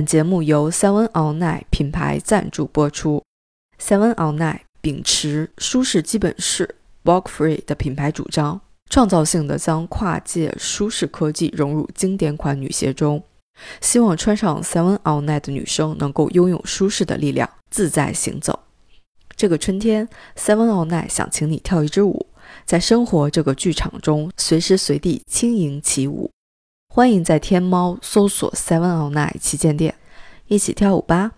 本节目由 Seven All Night 品牌赞助播出。Seven All Night 秉持舒适基本式 （Walk Free） 的品牌主张，创造性的将跨界舒适科技融入经典款女鞋中，希望穿上 Seven All Night 的女生能够拥有舒适的力量，自在行走。这个春天，Seven All Night 想请你跳一支舞，在生活这个剧场中，随时随地轻盈起舞。欢迎在天猫搜索 Seven All Night 旗舰店，一起跳舞吧！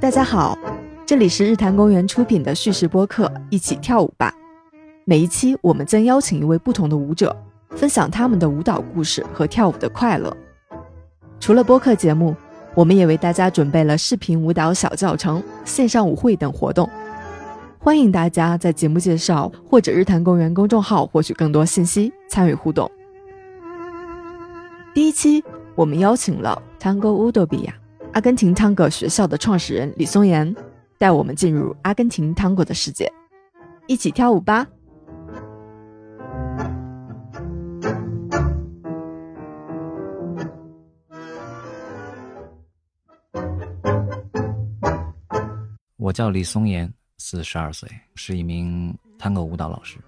大家好，这里是日坛公园出品的叙事播客《一起跳舞吧》。每一期我们将邀请一位不同的舞者，分享他们的舞蹈故事和跳舞的快乐。除了播客节目，我们也为大家准备了视频舞蹈小教程、线上舞会等活动。欢迎大家在节目介绍或者日坛公园公众号获取更多信息，参与互动。第一期，我们邀请了 Tango Udobia 阿根廷 Tango 学校的创始人李松岩，带我们进入阿根廷 Tango 的世界，一起跳舞吧！我叫李松岩。四十二岁，是一名探戈舞蹈老师。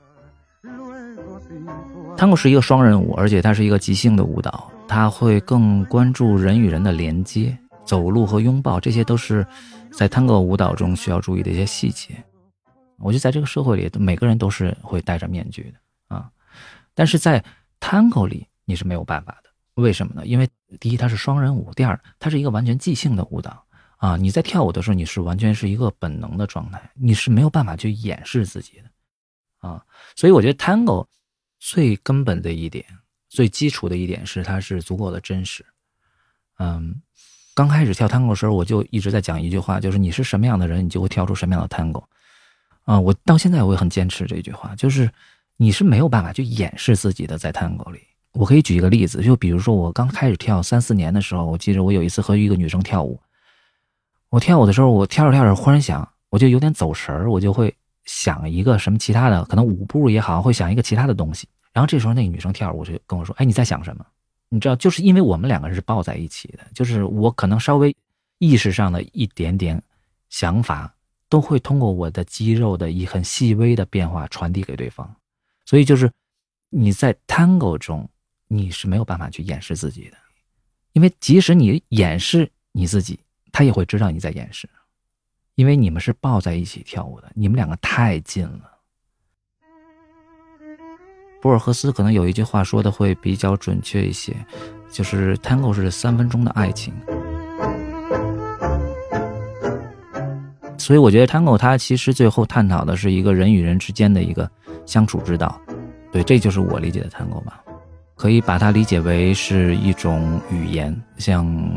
探戈是一个双人舞，而且它是一个即兴的舞蹈，它会更关注人与人的连接，走路和拥抱，这些都是在探戈舞蹈中需要注意的一些细节。我觉得在这个社会里，每个人都是会戴着面具的啊，但是在探戈里你是没有办法的。为什么呢？因为第一，它是双人舞；第二，它是一个完全即兴的舞蹈。啊，你在跳舞的时候，你是完全是一个本能的状态，你是没有办法去掩饰自己的，啊，所以我觉得 Tango 最根本的一点、最基础的一点是它是足够的真实。嗯，刚开始跳 Tango 的时候，我就一直在讲一句话，就是你是什么样的人，你就会跳出什么样的 Tango。啊，我到现在我也很坚持这句话，就是你是没有办法去掩饰自己的，在 Tango 里。我可以举一个例子，就比如说我刚开始跳三四年的时候，我记得我有一次和一个女生跳舞。我跳舞的时候，我跳着跳着，忽然想，我就有点走神儿，我就会想一个什么其他的，可能舞步也好，会想一个其他的东西。然后这时候，那个女生跳舞就跟我说：“哎，你在想什么？”你知道，就是因为我们两个人是抱在一起的，就是我可能稍微意识上的一点点想法，都会通过我的肌肉的一很细微的变化传递给对方。所以，就是你在 Tango 中，你是没有办法去掩饰自己的，因为即使你掩饰你自己。他也会知道你在掩饰，因为你们是抱在一起跳舞的，你们两个太近了。博尔赫斯可能有一句话说的会比较准确一些，就是 Tango 是三分钟的爱情。所以我觉得 Tango 它其实最后探讨的是一个人与人之间的一个相处之道，对，这就是我理解的 Tango 吧。可以把它理解为是一种语言，像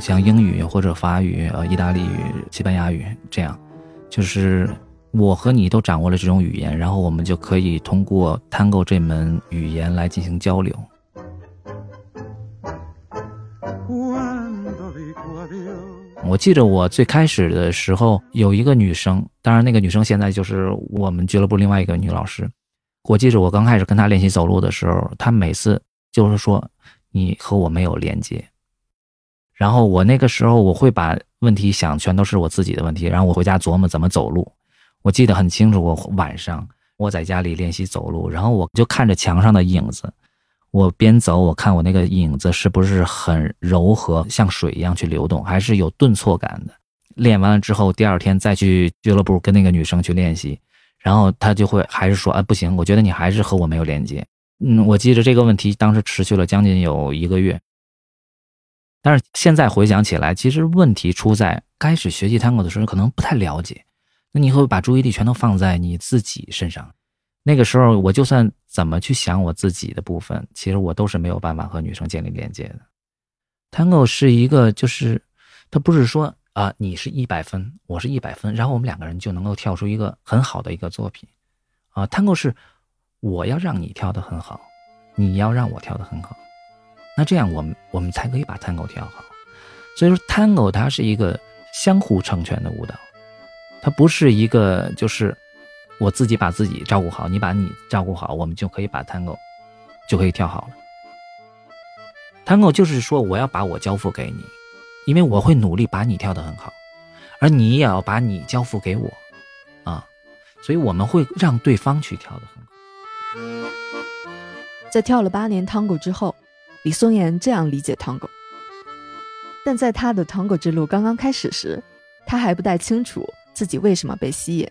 像英语或者法语、呃意大利语、西班牙语这样，就是我和你都掌握了这种语言，然后我们就可以通过 Tango 这门语言来进行交流。我记得我最开始的时候有一个女生，当然那个女生现在就是我们俱乐部另外一个女老师。我记着，我刚开始跟他练习走路的时候，他每次就是说：“你和我没有连接。”然后我那个时候，我会把问题想全都是我自己的问题，然后我回家琢磨怎么走路。我记得很清楚，我晚上我在家里练习走路，然后我就看着墙上的影子，我边走，我看我那个影子是不是很柔和，像水一样去流动，还是有顿挫感的。练完了之后，第二天再去俱乐部跟那个女生去练习。然后他就会还是说，哎，不行，我觉得你还是和我没有连接。嗯，我记着这个问题当时持续了将近有一个月。但是现在回想起来，其实问题出在开始学习 Tango 的时候可能不太了解，那你会把注意力全都放在你自己身上。那个时候我就算怎么去想我自己的部分，其实我都是没有办法和女生建立连接的。Tango 是一个，就是它不是说。啊，你是一百分，我是一百分，然后我们两个人就能够跳出一个很好的一个作品，啊，Tango 是我要让你跳得很好，你要让我跳得很好，那这样我们我们才可以把 Tango 跳好。所以说，Tango 它是一个相互成全的舞蹈，它不是一个就是我自己把自己照顾好，你把你照顾好，我们就可以把 Tango 就可以跳好了。Tango 就是说我要把我交付给你，因为我会努力把你跳得很好，而你也要把你交付给我，啊，所以我们会让对方去跳得很好。在跳了八年 Tango 之后，李松岩这样理解 Tango，但在他的 Tango 之路刚刚开始时，他还不太清楚自己为什么被吸引。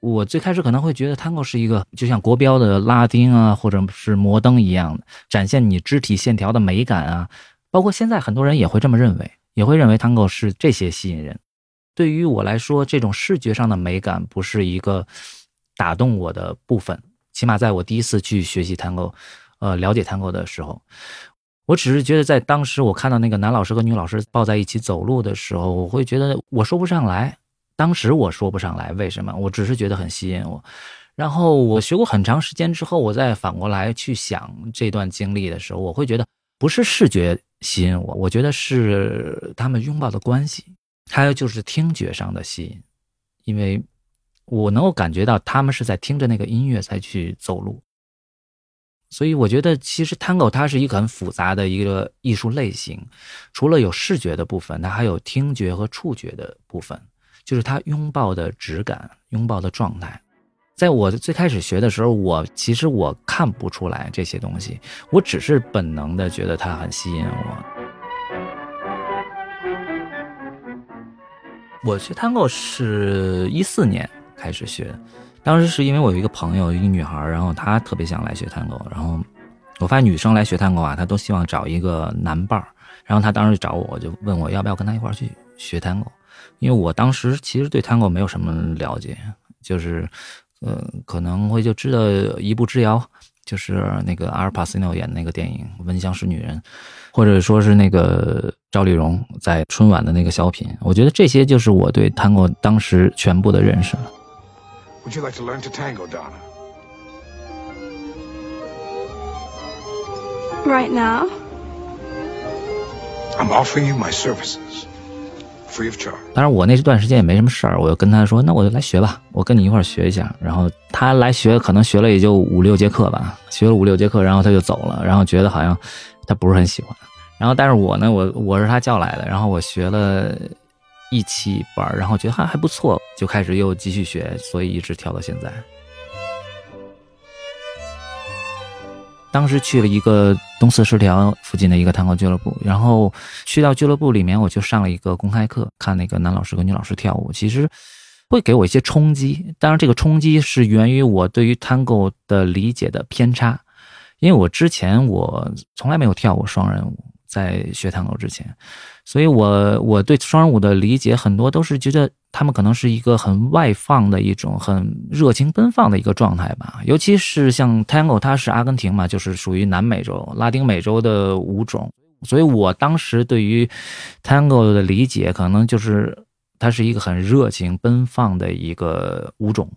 我最开始可能会觉得 Tango 是一个就像国标的拉丁啊，或者是摩登一样的，展现你肢体线条的美感啊。包括现在很多人也会这么认为，也会认为 Tango 是这些吸引人。对于我来说，这种视觉上的美感不是一个打动我的部分。起码在我第一次去学习 Tango，呃，了解 Tango 的时候，我只是觉得在当时我看到那个男老师和女老师抱在一起走路的时候，我会觉得我说不上来。当时我说不上来为什么，我只是觉得很吸引我。然后我学过很长时间之后，我再反过来去想这段经历的时候，我会觉得不是视觉吸引我，我觉得是他们拥抱的关系，还有就是听觉上的吸引，因为我能够感觉到他们是在听着那个音乐才去走路。所以我觉得其实 Tango 它是一个很复杂的一个艺术类型，除了有视觉的部分，它还有听觉和触觉的部分。就是它拥抱的质感，拥抱的状态。在我最开始学的时候，我其实我看不出来这些东西，我只是本能的觉得它很吸引我。我学 Tango 是一四年开始学，当时是因为我有一个朋友，一个女孩，然后她特别想来学 Tango，然后我发现女生来学 Tango 啊，她都希望找一个男伴儿，然后她当时就找我，就问我要不要跟她一块儿去学 Tango。因为我当时其实对 Tango 没有什么了解，就是，呃，可能会就知道一步之遥，就是那个阿尔帕西诺演那个电影《闻香识女人》，或者说是那个赵丽蓉在春晚的那个小品。我觉得这些就是我对 Tango 当时全部的认识了。Would you like to learn to tango, Donna? Right now? I'm offering you my services. 当然，我那段时间也没什么事儿，我就跟他说：“那我就来学吧，我跟你一块儿学一下。”然后他来学，可能学了也就五六节课吧，学了五六节课，然后他就走了，然后觉得好像他不是很喜欢。然后，但是我呢，我我是他叫来的，然后我学了一期班，然后觉得还还不错，就开始又继续学，所以一直跳到现在。当时去了一个东四十条附近的一个探戈俱乐部，然后去到俱乐部里面，我就上了一个公开课，看那个男老师和女老师跳舞，其实会给我一些冲击。当然，这个冲击是源于我对于探戈的理解的偏差，因为我之前我从来没有跳过双人舞，在学探戈之前，所以我我对双人舞的理解很多都是觉得。他们可能是一个很外放的一种很热情奔放的一个状态吧，尤其是像 Tango，它是阿根廷嘛，就是属于南美洲、拉丁美洲的舞种，所以我当时对于 Tango 的理解，可能就是它是一个很热情奔放的一个舞种。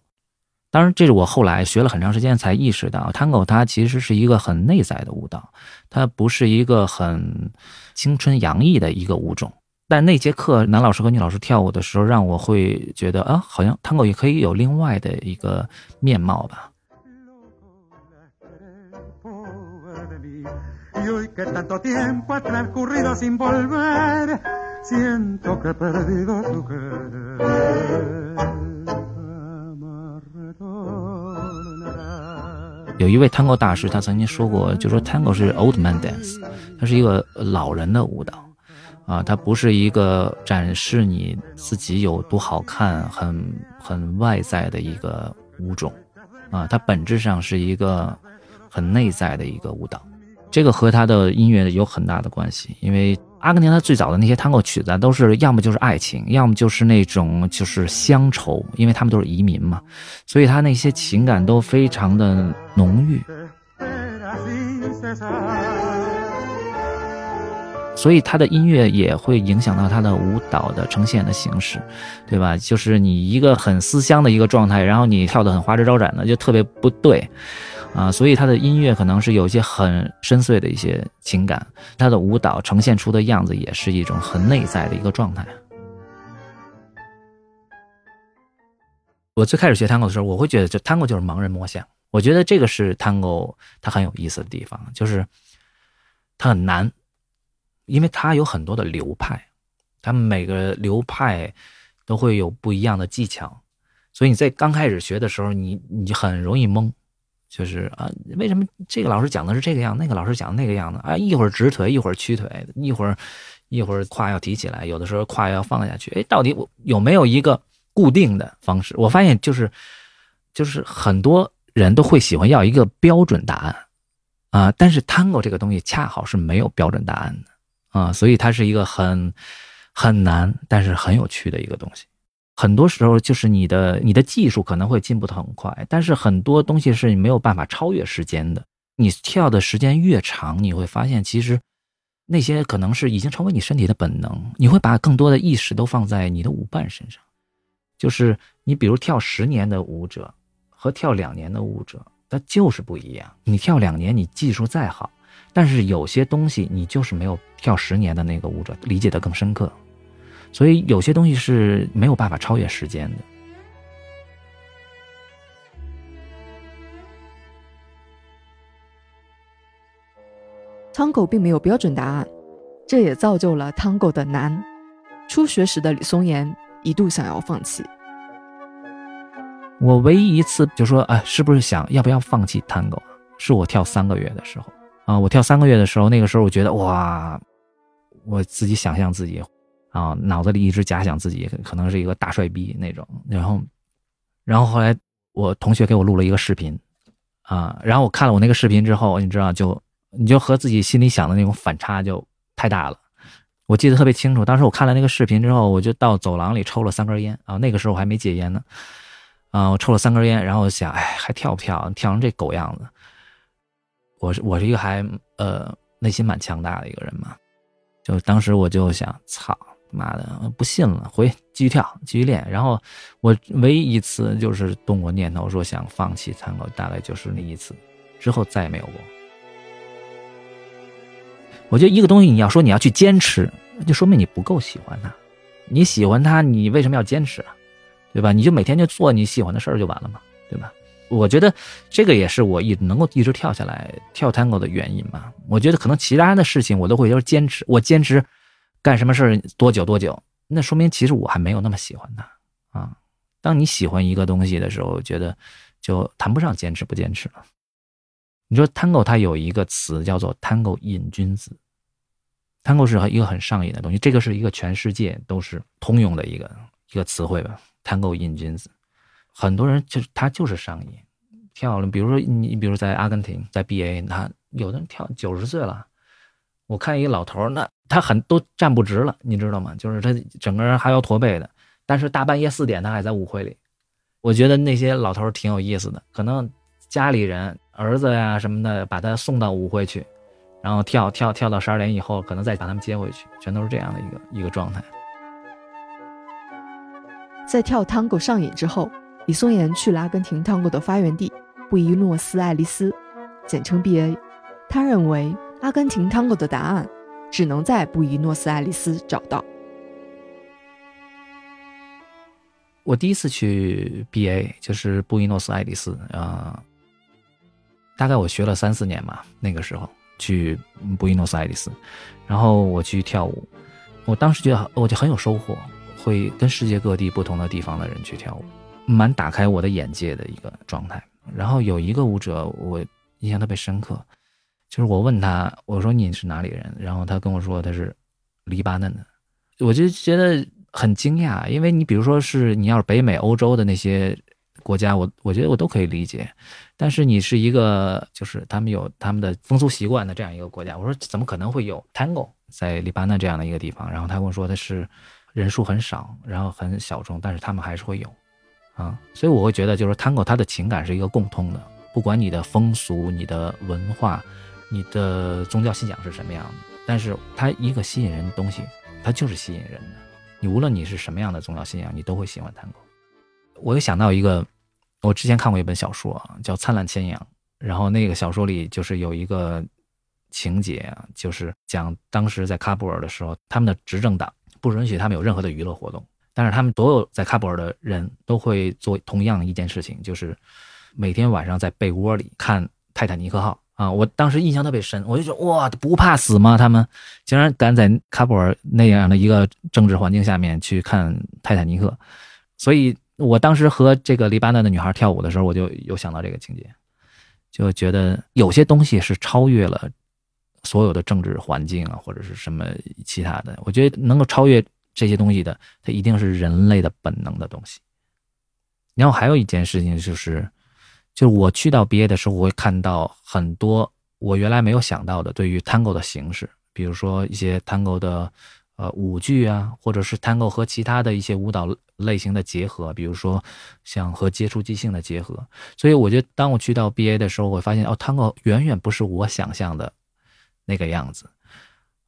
当然，这是我后来学了很长时间才意识到，Tango 它其实是一个很内在的舞蹈，它不是一个很青春洋溢的一个舞种。但那节课，男老师和女老师跳舞的时候，让我会觉得啊，好像 Tango 也可以有另外的一个面貌吧。有一位 Tango 大师，他曾经说过，就说 Tango 是 Old Man Dance，它是一个老人的舞蹈。啊，它不是一个展示你自己有多好看、很很外在的一个舞种，啊，它本质上是一个很内在的一个舞蹈。这个和他的音乐有很大的关系，因为阿根廷他最早的那些探戈曲子都是要么就是爱情，要么就是那种就是乡愁，因为他们都是移民嘛，所以他那些情感都非常的浓郁。所以他的音乐也会影响到他的舞蹈的呈现的形式，对吧？就是你一个很思乡的一个状态，然后你跳得很花枝招展的，就特别不对，啊！所以他的音乐可能是有一些很深邃的一些情感，他的舞蹈呈现出的样子也是一种很内在的一个状态。我最开始学 Tango 的时候，我会觉得这 Tango 就是盲人摸象。我觉得这个是 Tango 它很有意思的地方，就是它很难，因为它有很多的流派，它每个流派都会有不一样的技巧，所以你在刚开始学的时候，你你很容易懵。就是啊，为什么这个老师讲的是这个样，那个老师讲那个样子啊？一会儿直腿，一会儿屈腿，一会儿一会儿胯要提起来，有的时候胯要放下去。哎，到底我有没有一个固定的方式？我发现就是就是很多人都会喜欢要一个标准答案啊，但是 Tango 这个东西恰好是没有标准答案的啊，所以它是一个很很难，但是很有趣的一个东西。很多时候就是你的你的技术可能会进步的很快，但是很多东西是你没有办法超越时间的。你跳的时间越长，你会发现其实那些可能是已经成为你身体的本能。你会把更多的意识都放在你的舞伴身上。就是你比如跳十年的舞者和跳两年的舞者，他就是不一样。你跳两年，你技术再好，但是有些东西你就是没有跳十年的那个舞者理解的更深刻。所以有些东西是没有办法超越时间的。Tango 并没有标准答案，这也造就了 Tango 的难。初学时的李松岩一度想要放弃。我唯一一次就说：“哎，是不是想要不要放弃 Tango？” 是我跳三个月的时候啊，我跳三个月的时候，那个时候我觉得哇，我自己想象自己。啊，脑子里一直假想自己可能是一个大帅逼那种，然后，然后后来我同学给我录了一个视频，啊，然后我看了我那个视频之后，你知道，就你就和自己心里想的那种反差就太大了。我记得特别清楚，当时我看了那个视频之后，我就到走廊里抽了三根烟啊，那个时候我还没戒烟呢，啊，我抽了三根烟，然后我想，哎，还跳不跳？跳成这狗样子？我是我是一个还呃内心蛮强大的一个人嘛，就当时我就想，操！妈的，不信了，回继续跳，继续练。然后我唯一一次就是动过念头说想放弃参考，大概就是那一次，之后再也没有过。我觉得一个东西你要说你要去坚持，就说明你不够喜欢它。你喜欢它，你为什么要坚持啊？对吧？你就每天就做你喜欢的事儿就完了嘛，我觉得这个也是我一能够一直跳下来跳 tango 的原因嘛。我觉得可能其他的事情我都会要坚持，我坚持。干什么事儿多久多久？那说明其实我还没有那么喜欢他啊。当你喜欢一个东西的时候，觉得就谈不上坚持不坚持了。你说 Tango 它有一个词叫做 Tango 瘾君子，Tango 是一个很上瘾的东西，这个是一个全世界都是通用的一个一个词汇吧。Tango 瘾君子，很多人就是他就是上瘾，跳了。比如说你，比如在阿根廷，在 BA，他有的人跳九十岁了。我看一个老头儿那他很都站不直了，你知道吗？就是他整个人还要驼背的，但是大半夜四点他还在舞会里。我觉得那些老头儿挺有意思的，可能家里人儿子呀什么的把他送到舞会去，然后跳跳跳到十二点以后，可能再把他们接回去，全都是这样的一个一个状态。在跳 Tango 上瘾之后，李松岩去了阿根廷 Tango 的发源地布宜诺斯艾利斯，简称 BA。他认为。阿根廷 Tango 的答案只能在布宜诺斯艾利斯找到。我第一次去 BA 就是布宜诺斯艾利斯啊，大概我学了三四年嘛，那个时候去布宜诺斯艾利斯，然后我去跳舞，我当时觉得我就很有收获，会跟世界各地不同的地方的人去跳舞，蛮打开我的眼界的一个状态。然后有一个舞者我印象特别深刻。就是我问他，我说你是哪里人？然后他跟我说他是黎巴嫩的，我就觉得很惊讶，因为你比如说是你要是北美、欧洲的那些国家，我我觉得我都可以理解，但是你是一个就是他们有他们的风俗习惯的这样一个国家，我说怎么可能会有 Tango 在黎巴嫩这样的一个地方？然后他跟我说他是人数很少，然后很小众，但是他们还是会有啊，所以我会觉得就是 Tango 它的情感是一个共通的，不管你的风俗、你的文化。你的宗教信仰是什么样的？但是它一个吸引人的东西，它就是吸引人的。你无论你是什么样的宗教信仰，你都会喜欢 Tango。我又想到一个，我之前看过一本小说叫《灿烂千阳》，然后那个小说里就是有一个情节啊，就是讲当时在喀布尔的时候，他们的执政党不允许他们有任何的娱乐活动，但是他们所有在喀布尔的人都会做同样一件事情，就是每天晚上在被窝里看泰坦尼克号啊！我当时印象特别深，我就说哇，不怕死吗？他们竟然敢在喀布尔那样的一个政治环境下面去看泰坦尼克，所以我当时和这个黎巴嫩的女孩跳舞的时候，我就有想到这个情节，就觉得有些东西是超越了。所有的政治环境啊，或者是什么其他的，我觉得能够超越这些东西的，它一定是人类的本能的东西。然后还有一件事情就是，就是我去到 BA 的时候，我会看到很多我原来没有想到的对于 Tango 的形式，比如说一些 Tango 的呃舞剧啊，或者是 Tango 和其他的一些舞蹈类型的结合，比如说像和接触即兴的结合。所以我觉得当我去到 BA 的时候，我发现哦，Tango 远远不是我想象的。那个样子，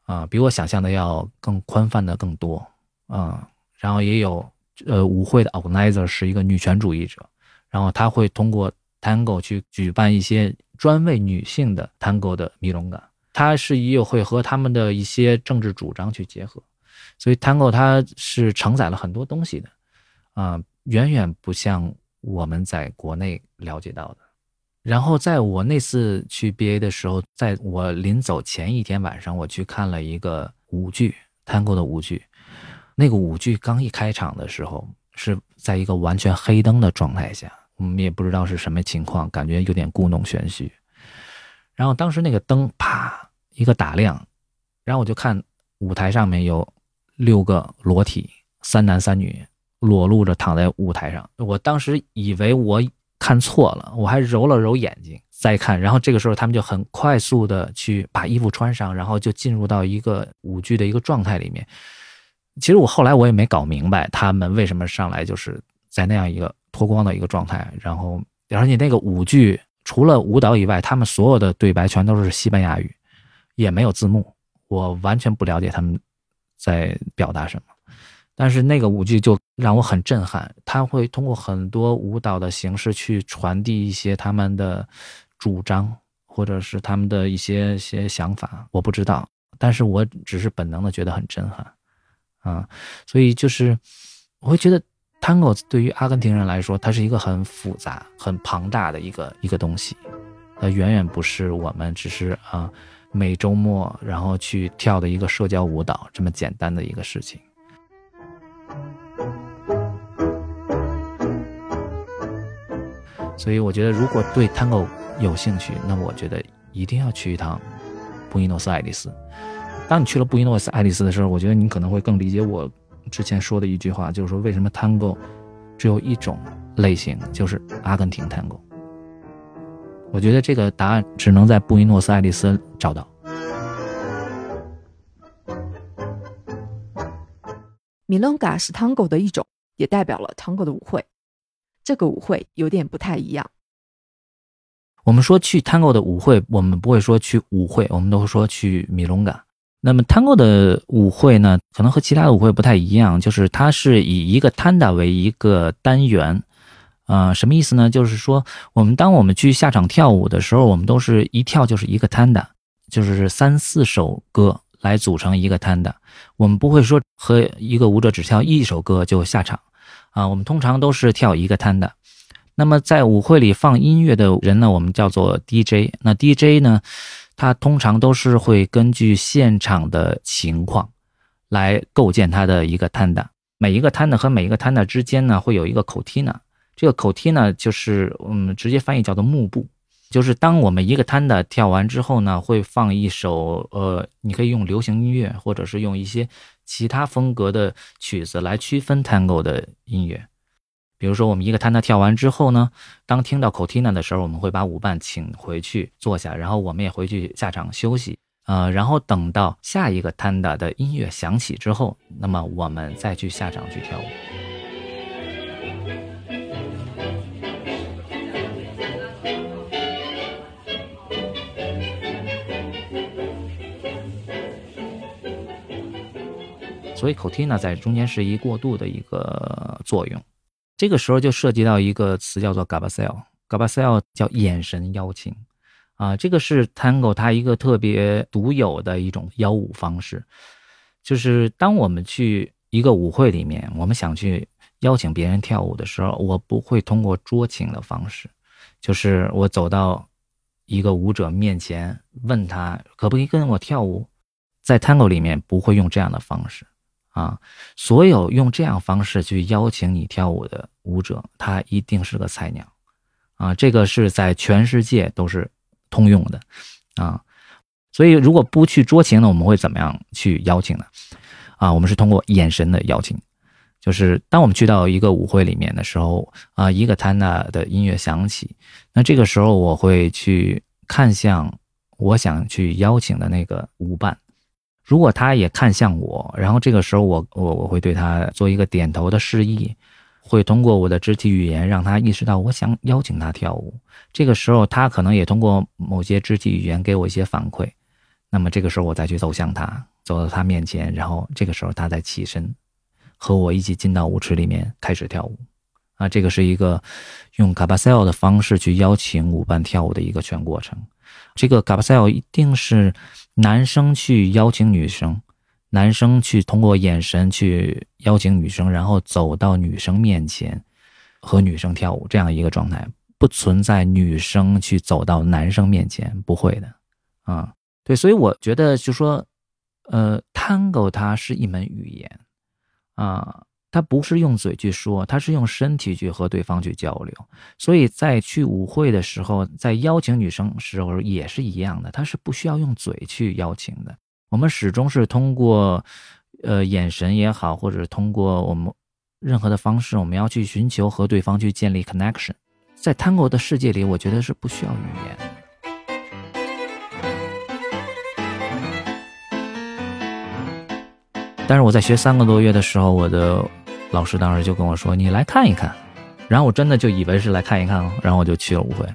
啊，比我想象的要更宽泛的更多，嗯，然后也有，呃，舞会的 organizer 是一个女权主义者，然后他会通过 tango 去举办一些专为女性的 tango 的迷龙感，他是也会和他们的一些政治主张去结合，所以 tango 它是承载了很多东西的，啊，远远不像我们在国内了解到的。然后在我那次去 BA 的时候，在我临走前一天晚上，我去看了一个舞剧，Tango 的舞剧。那个舞剧刚一开场的时候，是在一个完全黑灯的状态下，我们也不知道是什么情况，感觉有点故弄玄虚。然后当时那个灯啪一个打亮，然后我就看舞台上面有六个裸体，三男三女裸露着躺在舞台上。我当时以为我。看错了，我还揉了揉眼睛再看，然后这个时候他们就很快速的去把衣服穿上，然后就进入到一个舞剧的一个状态里面。其实我后来我也没搞明白他们为什么上来就是在那样一个脱光的一个状态，然后而且那个舞剧除了舞蹈以外，他们所有的对白全都是西班牙语，也没有字幕，我完全不了解他们在表达什么。但是那个舞剧就让我很震撼，他会通过很多舞蹈的形式去传递一些他们的主张，或者是他们的一些些想法，我不知道，但是我只是本能的觉得很震撼，啊，所以就是我会觉得 Tango 对于阿根廷人来说，它是一个很复杂、很庞大的一个一个东西，它远远不是我们只是啊每周末然后去跳的一个社交舞蹈这么简单的一个事情。所以我觉得，如果对 Tango 有兴趣，那我觉得一定要去一趟布宜诺斯艾利斯。当你去了布宜诺斯艾利斯的时候，我觉得你可能会更理解我之前说的一句话，就是说为什么 Tango 只有一种类型，就是阿根廷 Tango。我觉得这个答案只能在布宜诺斯艾利斯找到。米隆嘎是 Tango 的一种，也代表了 Tango 的舞会。这个舞会有点不太一样。我们说去 Tango 的舞会，我们不会说去舞会，我们都会说去米隆嘎。那么 Tango 的舞会呢，可能和其他的舞会不太一样，就是它是以一个 Tanda 为一个单元。啊，什么意思呢？就是说，我们当我们去下场跳舞的时候，我们都是一跳就是一个 Tanda，就是三四首歌来组成一个 Tanda。我们不会说和一个舞者只跳一首歌就下场。啊，我们通常都是跳一个摊的。那么在舞会里放音乐的人呢，我们叫做 DJ。那 DJ 呢，它通常都是会根据现场的情况来构建它的一个 tango。每一个 tango 和每一个 tango 之间呢，会有一个口梯呢。这个口梯呢，就是我们直接翻译叫做幕布。就是当我们一个 tango 跳完之后呢，会放一首呃，你可以用流行音乐，或者是用一些。其他风格的曲子来区分 Tango 的音乐，比如说我们一个 Tango 跳完之后呢，当听到 cotina 的时候，我们会把舞伴请回去坐下，然后我们也回去下场休息，呃，然后等到下一个 tanda 的音乐响起之后，那么我们再去下场去跳舞。所以 cotina 在中间是一过渡的一个作用。这个时候就涉及到一个词叫做 Gabasel，Gabasel 叫眼神邀请啊，这个是 Tango 它一个特别独有的一种邀舞方式。就是当我们去一个舞会里面，我们想去邀请别人跳舞的时候，我不会通过捉请的方式，就是我走到一个舞者面前，问他可不可以跟我跳舞。在 Tango 里面不会用这样的方式啊，所有用这样方式去邀请你跳舞的舞者，他一定是个菜鸟啊，这个是在全世界都是通用的啊。所以，如果不去捉情呢，我们会怎么样去邀请呢？啊，我们是通过眼神的邀请，就是当我们去到一个舞会里面的时候，啊，一个 Tana 的音乐响起，那这个时候我会去看向我想去邀请的那个舞伴，如果他也看向我，然后这个时候我我我会对他做一个点头的示意，会通过我的肢体语言让他意识到我想邀请他跳舞。这个时候他可能也通过某些肢体语言给我一些反馈。那么这个时候我再去走向他，走到他面前，然后这个时候他再起身，和我一起进到舞池里面开始跳舞，啊，这个是一个用卡巴塞尔的方式去邀请舞伴跳舞的一个全过程。这个卡巴塞尔一定是男生去邀请女生，男生去通过眼神去邀请女生，然后走到女生面前和女生跳舞这样一个状态，不存在女生去走到男生面前，不会的，啊。对，所以我觉得就说，呃，Tango 它是一门语言，啊，他不是用嘴去说，他是用身体去和对方去交流。所以在去舞会的时候，在邀请女生时候也是一样的，他是不需要用嘴去邀请的。我们始终是通过，呃，眼神也好，或者通过我们任何的方式，我们要去寻求和对方去建立 connection。在 Tango 的世界里，我觉得是不需要语言。但是我在学三个多月的时候，我的老师当时就跟我说：“你来看一看。”然后我真的就以为是来看一看然后我就去了舞会。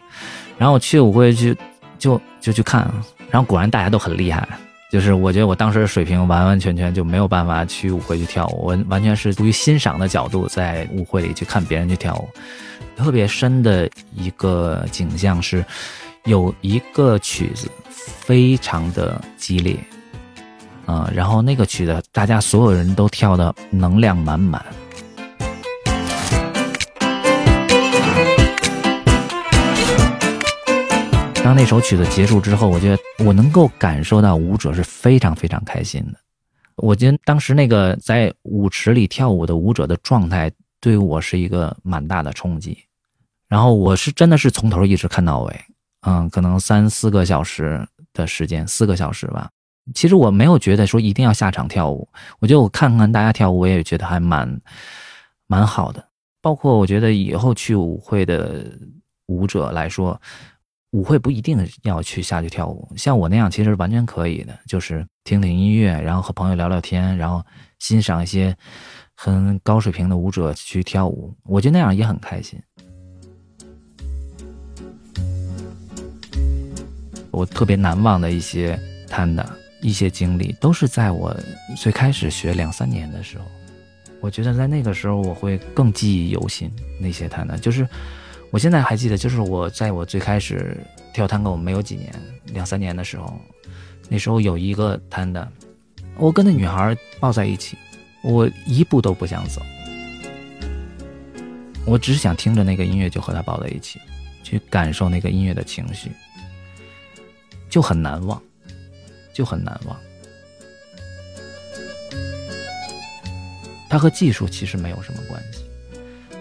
然后我去舞会去，就就去看。然后果然大家都很厉害，就是我觉得我当时的水平完完全全就没有办法去舞会去跳舞，我完全是出于欣赏的角度在舞会里去看别人去跳舞。特别深的一个景象是，有一个曲子非常的激烈。嗯，然后那个曲子，大家所有人都跳的能量满满。当那首曲子结束之后，我觉得我能够感受到舞者是非常非常开心的。我觉得当时那个在舞池里跳舞的舞者的状态，对我是一个蛮大的冲击。然后我是真的是从头一直看到尾，嗯，可能三四个小时的时间，四个小时吧。其实我没有觉得说一定要下场跳舞，我觉得我看看大家跳舞，我也觉得还蛮蛮好的。包括我觉得以后去舞会的舞者来说，舞会不一定要去下去跳舞，像我那样其实完全可以的，就是听听音乐，然后和朋友聊聊天，然后欣赏一些很高水平的舞者去跳舞，我觉得那样也很开心。我特别难忘的一些摊的。一些经历都是在我最开始学两三年的时候，我觉得在那个时候我会更记忆犹新。那些探的，就是我现在还记得，就是我在我最开始跳探戈没有几年，两三年的时候，那时候有一个摊的，我跟那女孩抱在一起，我一步都不想走，我只想听着那个音乐就和她抱在一起，去感受那个音乐的情绪，就很难忘。就很难忘。它和技术其实没有什么关系。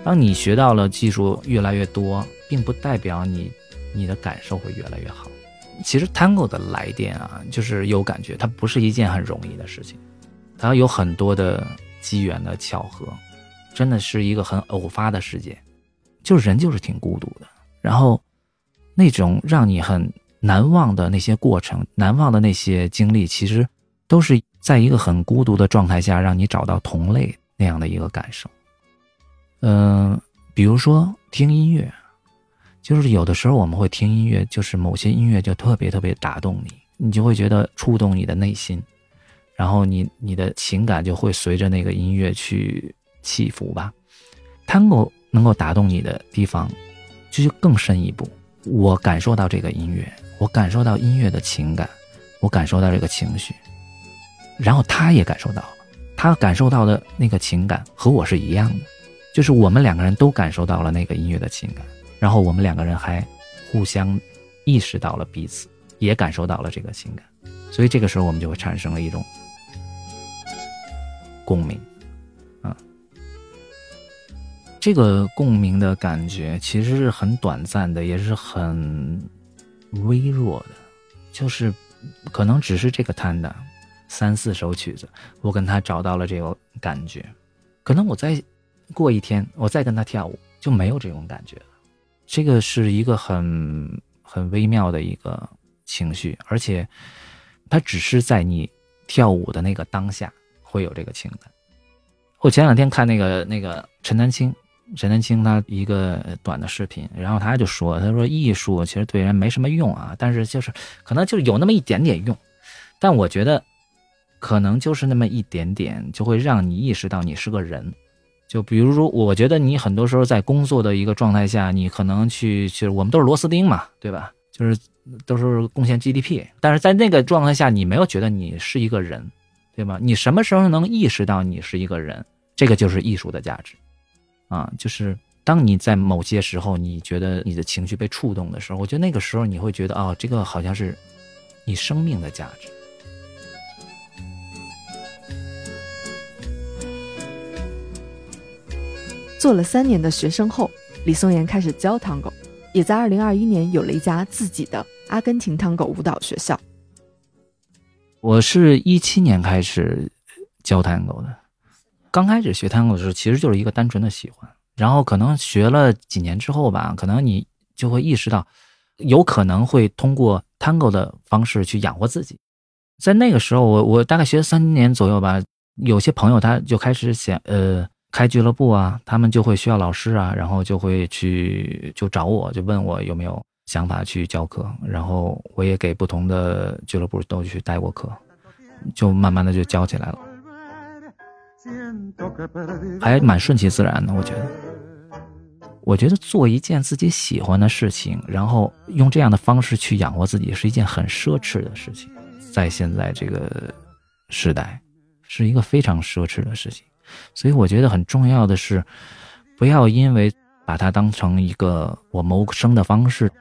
当你学到了技术越来越多，并不代表你你的感受会越来越好。其实 Tango 的来电啊，就是有感觉，它不是一件很容易的事情，它有很多的机缘的巧合，真的是一个很偶发的事件。就是人就是挺孤独的，然后那种让你很。难忘的那些过程，难忘的那些经历，其实都是在一个很孤独的状态下，让你找到同类那样的一个感受。嗯，比如说听音乐，就是有的时候我们会听音乐，就是某些音乐就特别特别打动你，你就会觉得触动你的内心，然后你你的情感就会随着那个音乐去起伏吧。Tango 能够打动你的地方，就更深一步，我感受到这个音乐。我感受到音乐的情感，我感受到这个情绪，然后他也感受到了，他感受到的那个情感和我是一样的，就是我们两个人都感受到了那个音乐的情感，然后我们两个人还互相意识到了彼此，也感受到了这个情感，所以这个时候我们就会产生了一种共鸣，啊，这个共鸣的感觉其实是很短暂的，也是很微弱的，就是可能只是这个摊的。三四首曲子，我跟他找到了这种感觉，可能我在过一天，我再跟他跳舞就没有这种感觉了。这个是一个很很微妙的一个情绪，而且它只是在你跳舞的那个当下会有这个情感。我前两天看那个那个陈丹青，陈丹青他一个短的视频，然后他就说，他说艺术其实对人没什么用啊，但是就是可能就有那么一点点用，但我觉得。可能就是那么一点点，就会让你意识到你是个人。就比如说，我觉得你很多时候在工作的一个状态下，你可能去，其实我们都是螺丝钉嘛，对吧？就是都是贡献 GDP，但是在那个状态下，你没有觉得你是一个人，对吧？你什么时候能意识到你是一个人？这个就是艺术的价值啊！就是当你在某些时候，你觉得你的情绪被触动的时候，我觉得那个时候你会觉得，哦，这个好像是你生命的价值。做了三年的学生后，李松岩开始教 Tango，也在2021年有了一家自己的阿根廷 Tango 舞蹈学校。我是一七年开始教 Tango 的，刚开始学 Tango 的时候，其实就是一个单纯的喜欢，然后可能学了几年之后吧，可能你就会意识到，有可能会通过 Tango 的方式去养活自己。在那个时候，我我大概学了三年左右吧，有些朋友他就开始想，呃。开俱乐部啊，他们就会需要老师啊，然后就会去就找我，就问我有没有想法去教课，然后我也给不同的俱乐部都去带过课，就慢慢的就教起来了，还蛮顺其自然的。我觉得，我觉得做一件自己喜欢的事情，然后用这样的方式去养活自己，是一件很奢侈的事情，在现在这个时代，是一个非常奢侈的事情。所以我觉得很重要的是，不要因为把它当成一个我谋生的方式，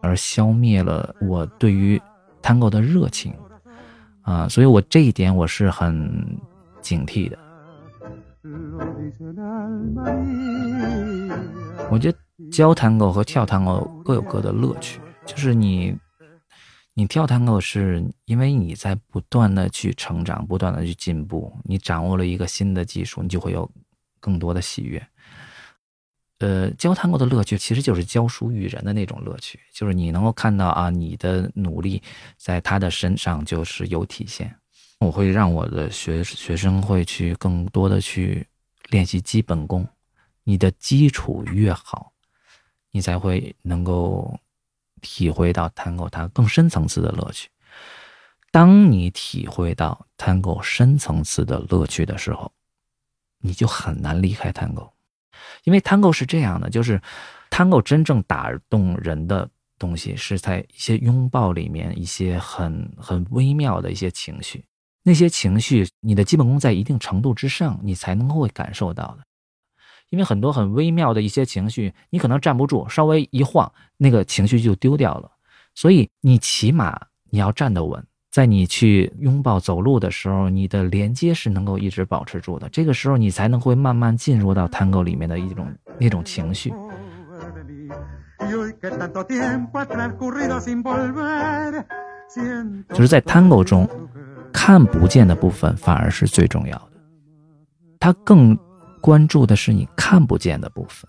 而消灭了我对于 Tango 的热情啊！所以我这一点我是很警惕的。我觉得教 Tango 和跳 Tango 各有各的乐趣，就是你。你跳探戈是因为你在不断的去成长，不断的去进步，你掌握了一个新的技术，你就会有更多的喜悦。呃，教探戈的乐趣其实就是教书育人的那种乐趣，就是你能够看到啊，你的努力在他的身上就是有体现。我会让我的学学生会去更多的去练习基本功，你的基础越好，你才会能够。体会到 Tango 它更深层次的乐趣。当你体会到 Tango 深层次的乐趣的时候，你就很难离开 Tango，因为 Tango 是这样的，就是 Tango 真正打动人的东西是在一些拥抱里面，一些很很微妙的一些情绪。那些情绪，你的基本功在一定程度之上，你才能会感受到的。因为很多很微妙的一些情绪，你可能站不住，稍微一晃，那个情绪就丢掉了。所以你起码你要站得稳，在你去拥抱走路的时候，你的连接是能够一直保持住的。这个时候你才能会慢慢进入到 Tango 里面的一种那种情绪。就是在 Tango 中，看不见的部分反而是最重要的，它更。关注的是你看不见的部分，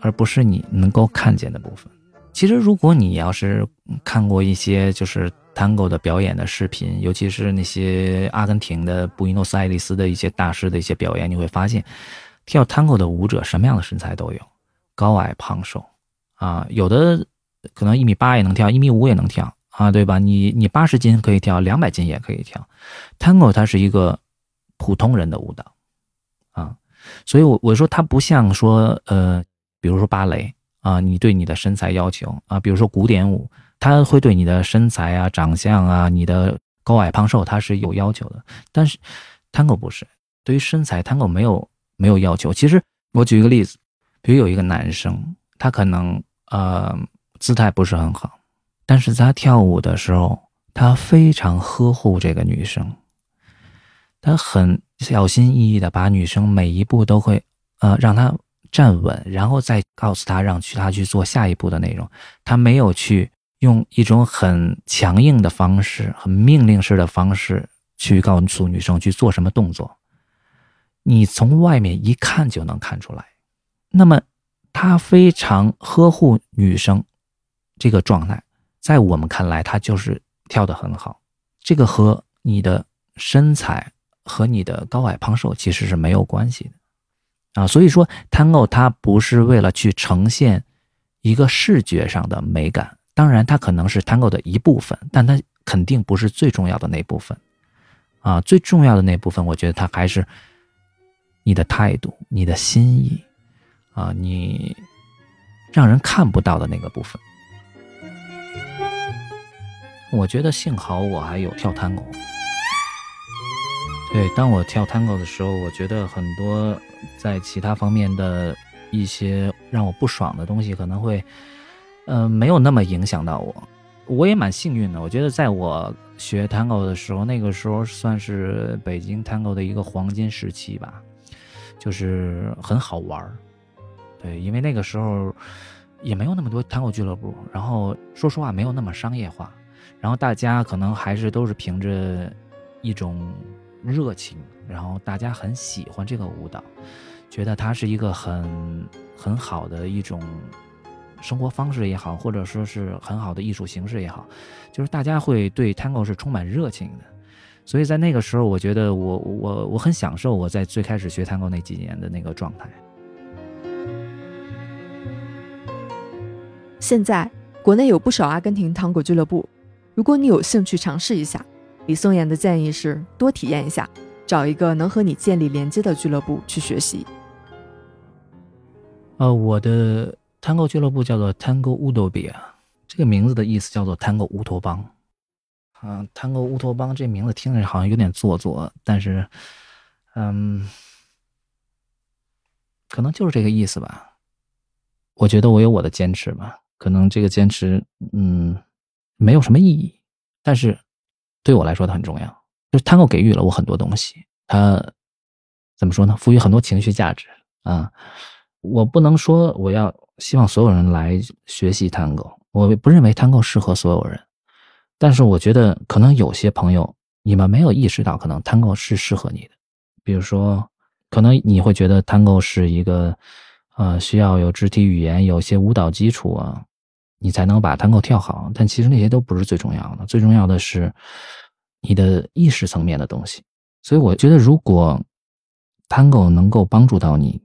而不是你能够看见的部分。其实，如果你要是看过一些就是 Tango 的表演的视频，尤其是那些阿根廷的布宜诺斯艾利斯的一些大师的一些表演，你会发现，跳 Tango 的舞者什么样的身材都有，高矮胖瘦啊，有的可能一米八也能跳，一米五也能跳啊，对吧？你你八十斤可以跳，两百斤也可以跳。Tango 它是一个普通人的舞蹈。所以，我我说它不像说，呃，比如说芭蕾啊，你对你的身材要求啊，比如说古典舞，它会对你的身材啊、长相啊、你的高矮胖瘦，它是有要求的。但是 Tango 不是，对于身材，Tango 没有没有要求。其实我举一个例子，比如有一个男生，他可能呃姿态不是很好，但是他跳舞的时候，他非常呵护这个女生，他很小心翼翼的把女生每一步都会呃让她站稳，然后再告诉她让去她去做下一步的内容，他没有去。用一种很强硬的方式、很命令式的方式去告诉女生去做什么动作，你从外面一看就能看出来。那么，他非常呵护女生这个状态，在我们看来，他就是跳得很好。这个和你的身材和你的高矮胖瘦其实是没有关系的啊。所以说，Tango 它不是为了去呈现一个视觉上的美感。当然，它可能是 Tango 的一部分，但它肯定不是最重要的那部分，啊，最重要的那部分，我觉得它还是你的态度、你的心意，啊，你让人看不到的那个部分。我觉得幸好我还有跳 Tango。对，当我跳 Tango 的时候，我觉得很多在其他方面的一些让我不爽的东西可能会。嗯，没有那么影响到我，我也蛮幸运的。我觉得在我学 Tango 的时候，那个时候算是北京 Tango 的一个黄金时期吧，就是很好玩儿。对，因为那个时候也没有那么多 Tango 俱乐部，然后说实话没有那么商业化，然后大家可能还是都是凭着一种热情，然后大家很喜欢这个舞蹈，觉得它是一个很很好的一种。生活方式也好，或者说是很好的艺术形式也好，就是大家会对 Tango 是充满热情的，所以在那个时候，我觉得我我我很享受我在最开始学 Tango 那几年的那个状态。现在国内有不少阿根廷 Tango 俱乐部，如果你有兴趣尝试一下，李松岩的建议是多体验一下，找一个能和你建立连接的俱乐部去学习。呃，我的。Tango 俱乐部叫做 Tango u d o b i a 这个名字的意思叫做 Tango 乌托邦。啊，Tango 乌托邦这名字听着好像有点做作，但是，嗯，可能就是这个意思吧。我觉得我有我的坚持吧，可能这个坚持，嗯，没有什么意义，但是对我来说它很重要。就是 Tango 给予了我很多东西，它怎么说呢？赋予很多情绪价值啊。我不能说我要。希望所有人来学习 Tango，我不认为 Tango 适合所有人，但是我觉得可能有些朋友你们没有意识到，可能 Tango 是适合你的。比如说，可能你会觉得 Tango 是一个，呃，需要有肢体语言、有些舞蹈基础啊，你才能把 Tango 跳好。但其实那些都不是最重要的，最重要的是你的意识层面的东西。所以我觉得，如果 Tango 能够帮助到你，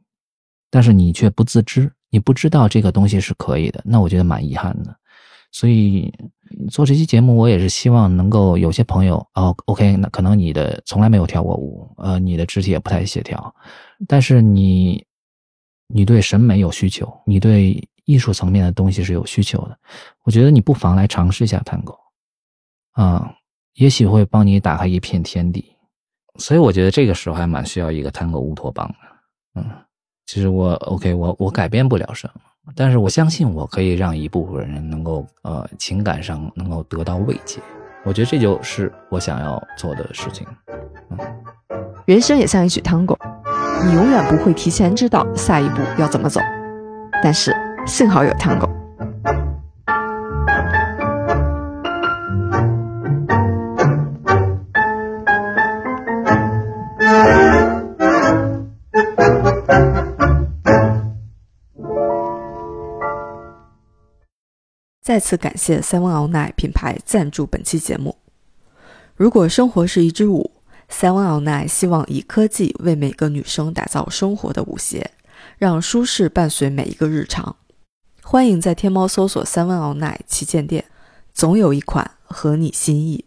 但是你却不自知。你不知道这个东西是可以的，那我觉得蛮遗憾的。所以做这期节目，我也是希望能够有些朋友哦，OK，那可能你的从来没有跳过舞，呃，你的肢体也不太协调，但是你你对审美有需求，你对艺术层面的东西是有需求的，我觉得你不妨来尝试一下探戈，啊，也许会帮你打开一片天地。所以我觉得这个时候还蛮需要一个探戈乌托邦的，嗯。其实我 OK，我我改变不了什么，但是我相信我可以让一部分人能够呃情感上能够得到慰藉。我觉得这就是我想要做的事情。嗯，人生也像一曲 Tango，你永远不会提前知道下一步要怎么走，但是幸好有糖果。再次感谢 Seven All Night 品牌赞助本期节目。如果生活是一支舞，Seven All Night 希望以科技为每个女生打造生活的舞鞋，让舒适伴随每一个日常。欢迎在天猫搜索 Seven All Night 旗舰店，总有一款合你心意。